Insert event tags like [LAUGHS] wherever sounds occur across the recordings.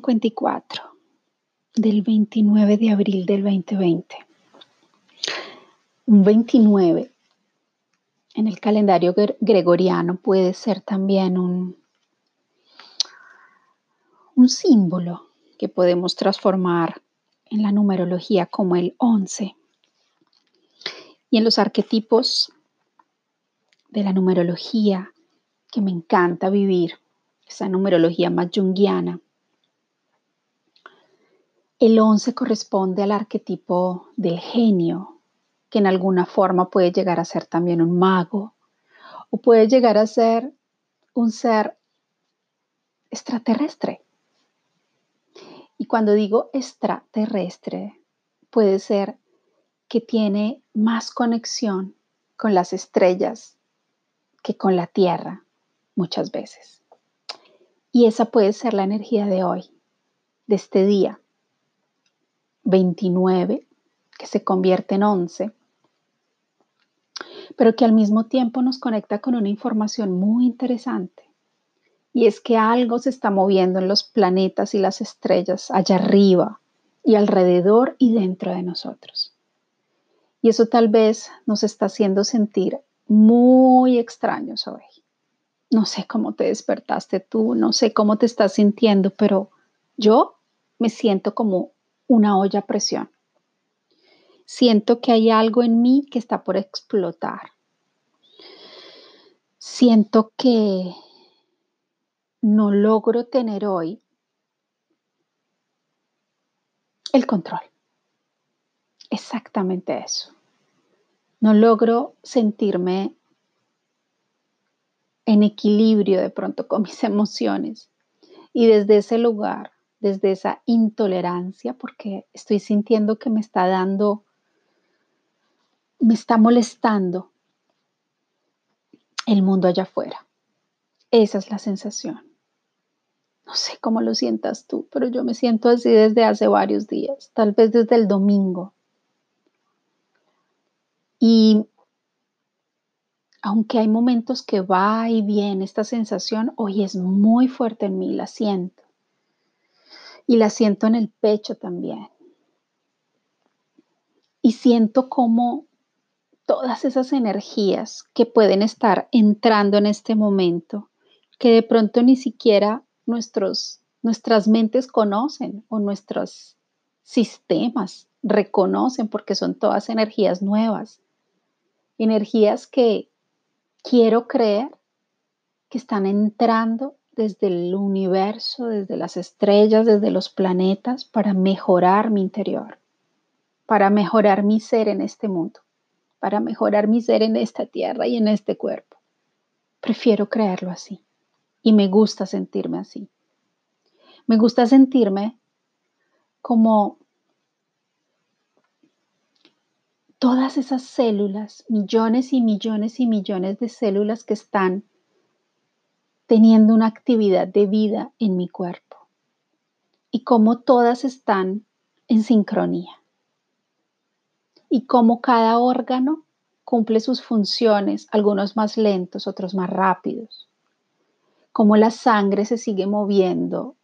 Argentina, día 54 del 29 de abril del 2020. Un 29 en el calendario gregoriano puede ser también un, un símbolo que podemos transformar en la numerología como el 11. Y en los arquetipos de la numerología que me encanta vivir, esa numerología más junguiana. El 11 corresponde al arquetipo del genio, que en alguna forma puede llegar a ser también un mago o puede llegar a ser un ser extraterrestre. Y cuando digo extraterrestre, puede ser que tiene más conexión con las estrellas que con la Tierra muchas veces. Y esa puede ser la energía de hoy, de este día 29, que se convierte en 11, pero que al mismo tiempo nos conecta con una información muy interesante. Y es que algo se está moviendo en los planetas y las estrellas allá arriba y alrededor y dentro de nosotros. Y eso tal vez nos está haciendo sentir muy extraños hoy. No sé cómo te despertaste tú, no sé cómo te estás sintiendo, pero yo me siento como una olla a presión. Siento que hay algo en mí que está por explotar. Siento que no logro tener hoy el control. Exactamente eso. No logro sentirme en equilibrio de pronto con mis [LAUGHS] emociones. Y desde ese lugar, desde esa intolerancia, porque estoy sintiendo que me está dando, me está molestando el mundo allá afuera. Esa es la sensación. No sé cómo lo sientas tú, pero yo me siento así desde hace varios días, tal vez desde el domingo. Y aunque hay momentos que va y viene esta sensación, hoy es muy fuerte en mí, la siento. Y la siento en el pecho también. Y siento como todas esas energías que pueden estar entrando en este momento, que de pronto ni siquiera nuestros, nuestras mentes conocen o nuestros sistemas reconocen porque son todas energías nuevas energías que quiero creer que están entrando desde el universo, desde las estrellas, desde los planetas, para mejorar mi interior, para mejorar mi ser en este mundo, para mejorar mi ser en esta tierra y en este cuerpo. Prefiero creerlo así y me gusta sentirme así. Me gusta sentirme como todas esas células, millones y millones y millones de células que están teniendo una actividad de vida en mi cuerpo y cómo todas están en sincronía y cómo cada órgano cumple sus funciones, algunos más lentos, otros más rápidos, cómo la sangre se sigue moviendo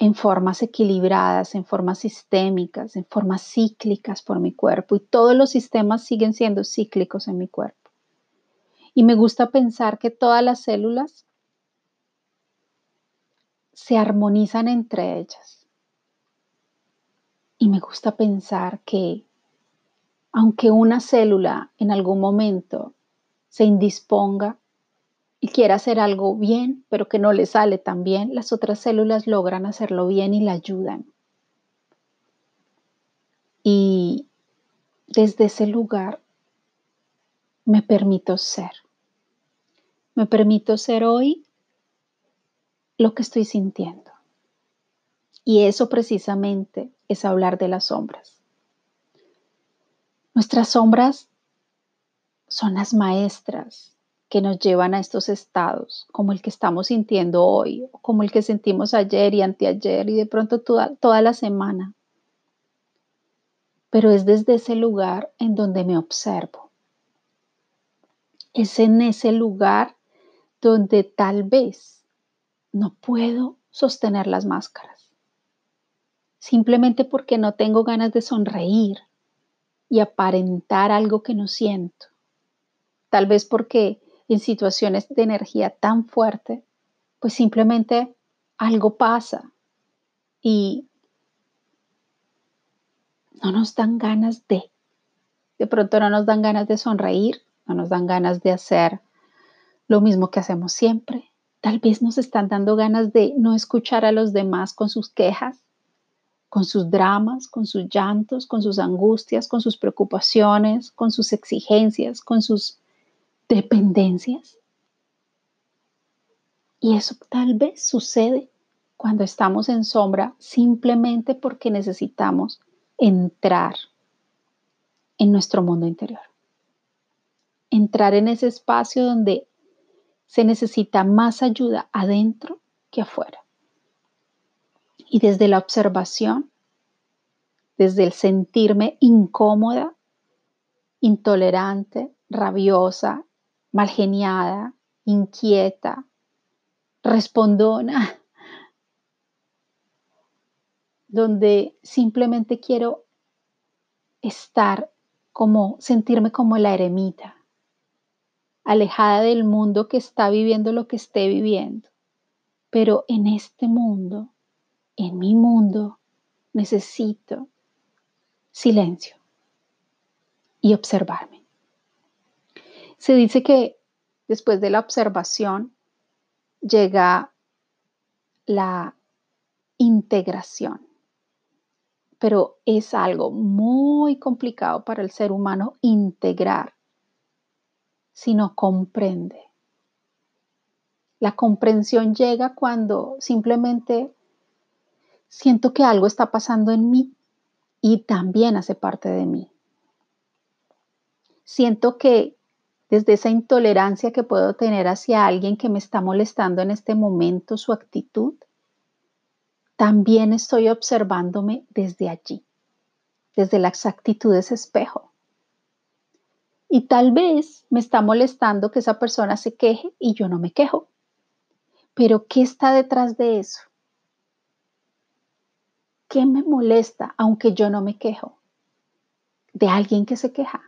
en formas equilibradas, en formas sistémicas, en formas cíclicas por mi cuerpo y todos los sistemas siguen siendo cíclicos en mi cuerpo. Y me gusta pensar que todas las células se armonizan entre ellas. Y me gusta pensar que aunque una célula en algún momento se indisponga, y quiere hacer algo bien, pero que no le sale tan bien, las otras células logran hacerlo bien y la ayudan. Y desde ese lugar me permito ser. Me permito ser hoy lo que estoy sintiendo. Y eso precisamente es hablar de las sombras. Nuestras sombras son las maestras que nos llevan a estos estados, como el que estamos sintiendo hoy, como el que sentimos ayer y anteayer y de pronto toda, toda la semana. Pero es desde ese lugar en donde me observo. Es en ese lugar donde tal vez no puedo sostener las máscaras. Simplemente porque no tengo ganas de sonreír y aparentar algo que no siento. Tal vez porque en situaciones de energía tan fuerte, pues simplemente algo pasa y no nos dan ganas de. De pronto no nos dan ganas de sonreír, no nos dan ganas de hacer lo mismo que hacemos siempre. Tal vez nos están dando ganas de no escuchar a los demás con sus quejas, con sus dramas, con sus llantos, con sus angustias, con sus preocupaciones, con sus exigencias, con sus dependencias. Y eso tal vez sucede cuando estamos en sombra simplemente porque necesitamos entrar en nuestro mundo interior. Entrar en ese espacio donde se necesita más ayuda adentro que afuera. Y desde la observación, desde el sentirme incómoda, intolerante, rabiosa, malgeniada, inquieta, respondona, [LAUGHS] donde simplemente quiero estar como, sentirme como la eremita, alejada del mundo que está viviendo lo que esté viviendo. Pero en este mundo en mi mundo necesito silencio y observarme. Se dice que después de la observación llega la integración, pero es algo muy complicado para el ser humano integrar si no comprende. La comprensión llega cuando simplemente siento que algo está pasando en mí y también hace parte de mí. Siento que desde esa intolerancia que puedo tener hacia alguien que me está molestando en este momento, su actitud, también estoy observándome desde allí, desde las actitudes espejo. Y tal vez me está molestando que esa persona se queje y yo no me quejo. Pero ¿qué está detrás de eso? ¿Qué me molesta aunque yo no me quejo? De alguien que se queja.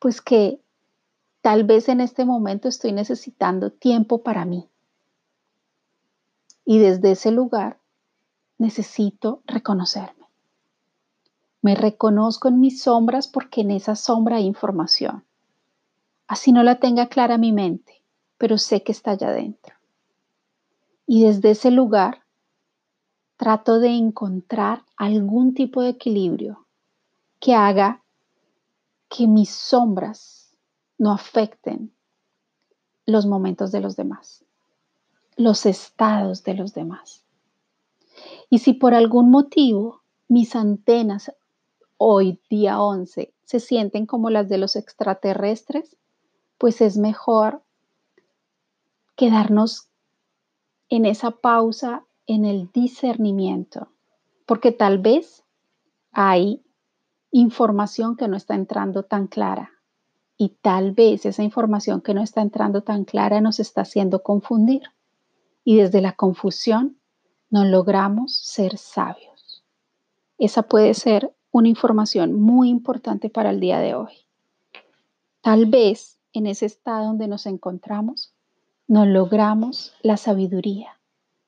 Pues que tal vez en este momento estoy necesitando tiempo para mí. Y desde ese lugar necesito reconocerme. Me reconozco en mis sombras porque en esa sombra hay información. Así no la tenga clara mi mente, pero sé que está allá adentro. Y desde ese lugar trato de encontrar algún tipo de equilibrio que haga que mis sombras no afecten los momentos de los demás, los estados de los demás. Y si por algún motivo mis antenas hoy, día 11, se sienten como las de los extraterrestres, pues es mejor quedarnos en esa pausa en el discernimiento, porque tal vez hay información que no está entrando tan clara y tal vez esa información que no está entrando tan clara nos está haciendo confundir y desde la confusión no logramos ser sabios. Esa puede ser una información muy importante para el día de hoy. Tal vez en ese estado donde nos encontramos no logramos la sabiduría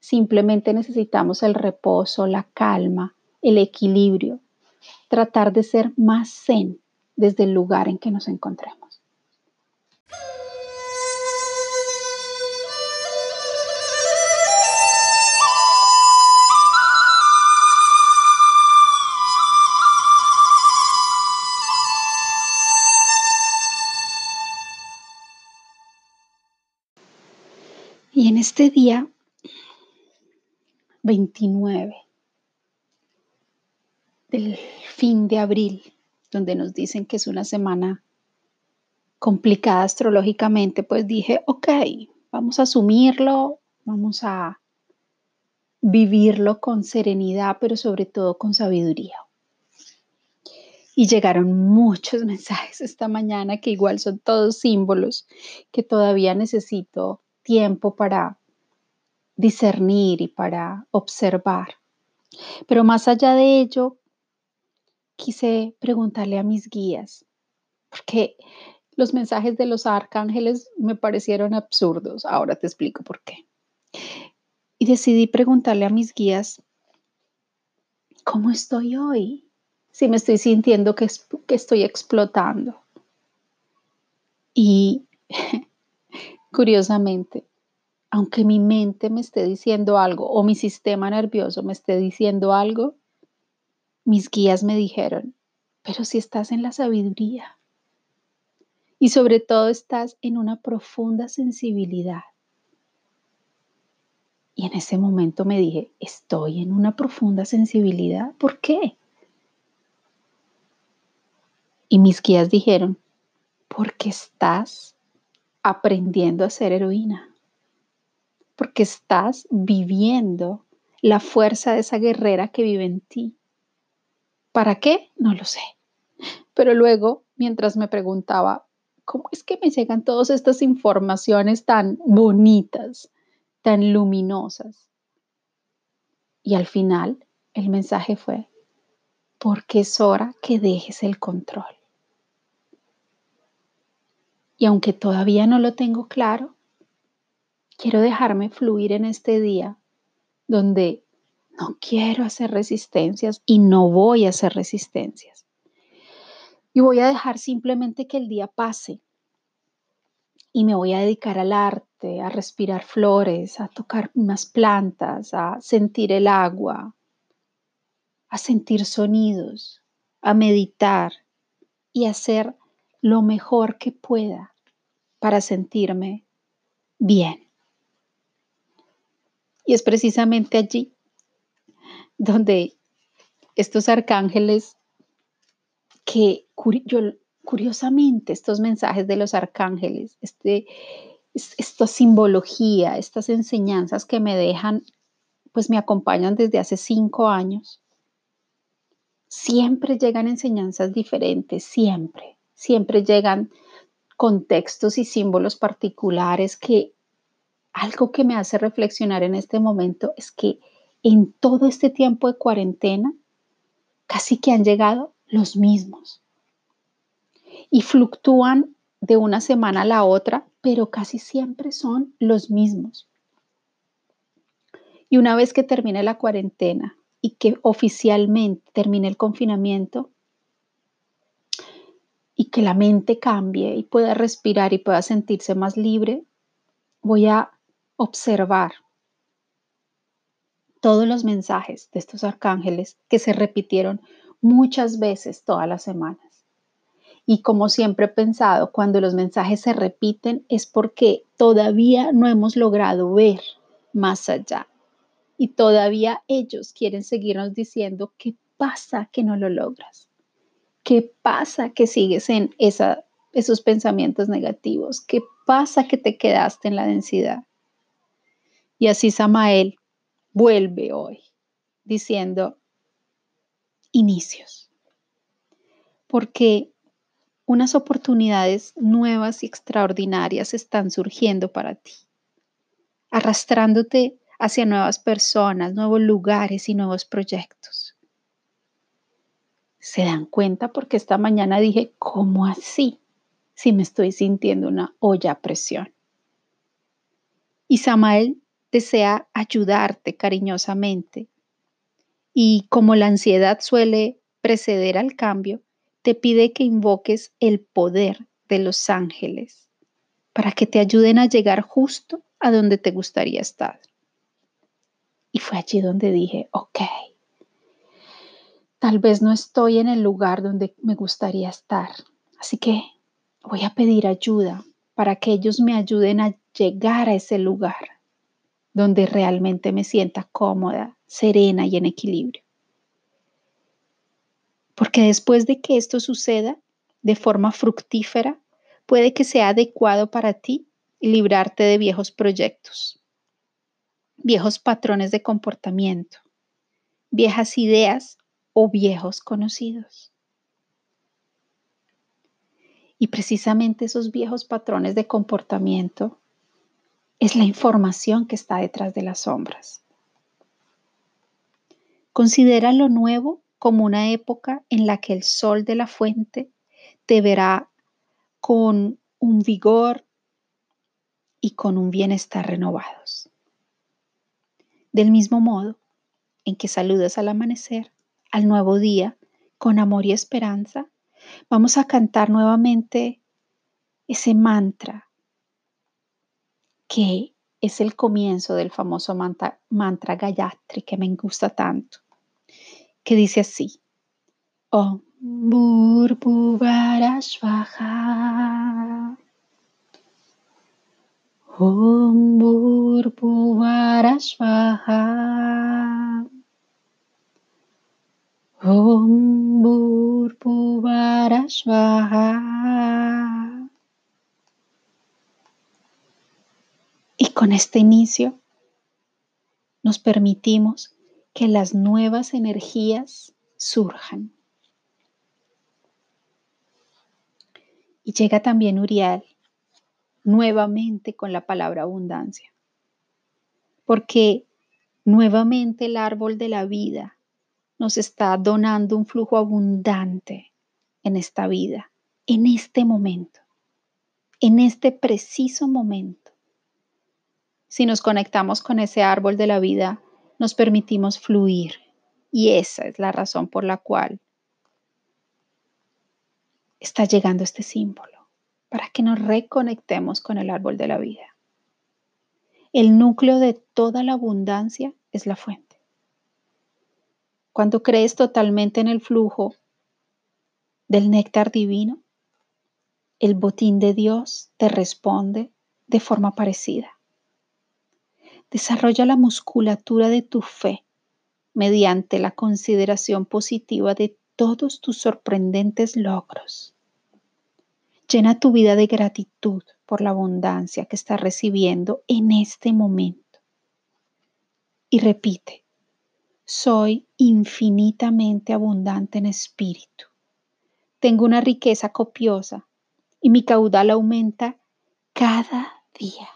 Simplemente necesitamos el reposo, la calma, el equilibrio, tratar de ser más zen desde el lugar en que nos encontremos. Y en este día 29 del fin de abril, donde nos dicen que es una semana complicada astrológicamente, pues dije, ok, vamos a asumirlo, vamos a vivirlo con serenidad, pero sobre todo con sabiduría. Y llegaron muchos [LAUGHS] mensajes esta mañana que igual son todos símbolos que todavía necesito tiempo para discernir y para observar. Pero más allá de ello, quise preguntarle a mis guías, porque los mensajes de los arcángeles me parecieron absurdos. Ahora te explico por qué. Y decidí preguntarle a mis guías, ¿cómo estoy hoy? Si me estoy sintiendo que, estoy explotando. Y [LAUGHS] curiosamente, aunque mi mente me esté diciendo algo o mi sistema nervioso me esté diciendo algo, mis guías me dijeron, pero si estás en la sabiduría y sobre todo estás en una profunda sensibilidad. Y en ese momento me dije, estoy en una profunda sensibilidad, ¿por qué? Y mis guías dijeron, porque estás aprendiendo a ser heroína porque estás viviendo la fuerza de esa guerrera que vive en ti. ¿Para qué? No lo sé. Pero luego, mientras me preguntaba, ¿cómo es que me llegan todas estas informaciones tan bonitas, tan luminosas? Y al final, el mensaje fue, porque es hora que dejes el control. Y aunque todavía no lo tengo claro, Quiero dejarme fluir en este día donde no quiero hacer resistencias y no voy a hacer resistencias. Y voy a dejar simplemente que el día pase. Y me voy a dedicar al arte, a respirar flores, a tocar unas plantas, a sentir el agua, a sentir sonidos, a meditar y hacer lo mejor que pueda para sentirme bien. Y es precisamente allí donde estos arcángeles, que curiosamente estos mensajes de los arcángeles, este, esta simbología, estas enseñanzas que me dejan, pues me acompañan desde hace cinco años. Siempre llegan enseñanzas diferentes, siempre, siempre llegan contextos y símbolos particulares que algo que me hace reflexionar en este momento es que en todo este tiempo de cuarentena, casi que han llegado los mismos. Y fluctúan de una semana a la otra, pero casi siempre son los mismos. Y una vez que termine la cuarentena y que oficialmente termine el confinamiento que la mente cambie y pueda respirar y pueda sentirse más libre, voy a observar todos los mensajes de estos arcángeles que se repitieron muchas veces todas las semanas. Y como siempre he pensado, cuando los mensajes se repiten es porque todavía no hemos logrado ver más allá. Y todavía ellos quieren seguirnos diciendo, ¿qué pasa que no lo logras? ¿Qué pasa que sigues en esos pensamientos negativos? ¿Qué pasa que te quedaste en la densidad? Y así Samael vuelve hoy diciendo inicios. Porque unas oportunidades nuevas y extraordinarias están surgiendo para ti, arrastrándote hacia nuevas personas, nuevos lugares y nuevos proyectos. ¿Se dan cuenta? Porque esta mañana dije, ¿cómo así? Si me estoy sintiendo una olla a presión. Y Samael desea ayudarte cariñosamente. Y como la ansiedad suele preceder al cambio, te pide que invoques el poder de los ángeles para que te ayuden a llegar justo a donde te gustaría estar. Y fue allí donde dije, ok, tal vez no estoy en el lugar donde me gustaría estar, así que voy a pedir ayuda para que ellos me ayuden a llegar a ese lugar donde realmente me sienta cómoda, serena y en equilibrio. Porque después de que esto suceda de forma fructífera, puede que sea adecuado para ti librarte de viejos proyectos, viejos patrones de comportamiento, viejas ideas o viejos conocidos. Y precisamente esos viejos patrones de comportamiento es la información que está detrás de las sombras. Considera lo nuevo como una época en la que el sol de la fuente te verá con un vigor y con un bienestar renovados. Del mismo modo en que saludas al amanecer, al nuevo día, con amor y esperanza, vamos a cantar nuevamente ese mantra que es el comienzo del famoso mantra, Gayatri que me gusta tanto, que dice así, Om Burbuvarashvaha Om Burbuvarashvaha Om Y con este inicio nos permitimos que las nuevas energías surjan. Y llega también Uriel nuevamente con la palabra abundancia, porque nuevamente el árbol de la vida nos está donando un flujo abundante en esta vida, en este momento, en este preciso momento si nos conectamos con ese árbol de la vida, nos permitimos fluir. Y esa es la razón por la cual está llegando este símbolo, para que nos reconectemos con el árbol de la vida. El núcleo de toda la abundancia es la fuente. Cuando crees totalmente en el flujo del néctar divino, el botín de Dios te responde de forma parecida. Desarrolla la musculatura de tu fe mediante la consideración positiva de todos tus sorprendentes logros. Llena tu vida de gratitud por la abundancia que estás recibiendo en este momento. Y repite, soy infinitamente abundante en espíritu. Tengo una riqueza copiosa y mi caudal aumenta cada día.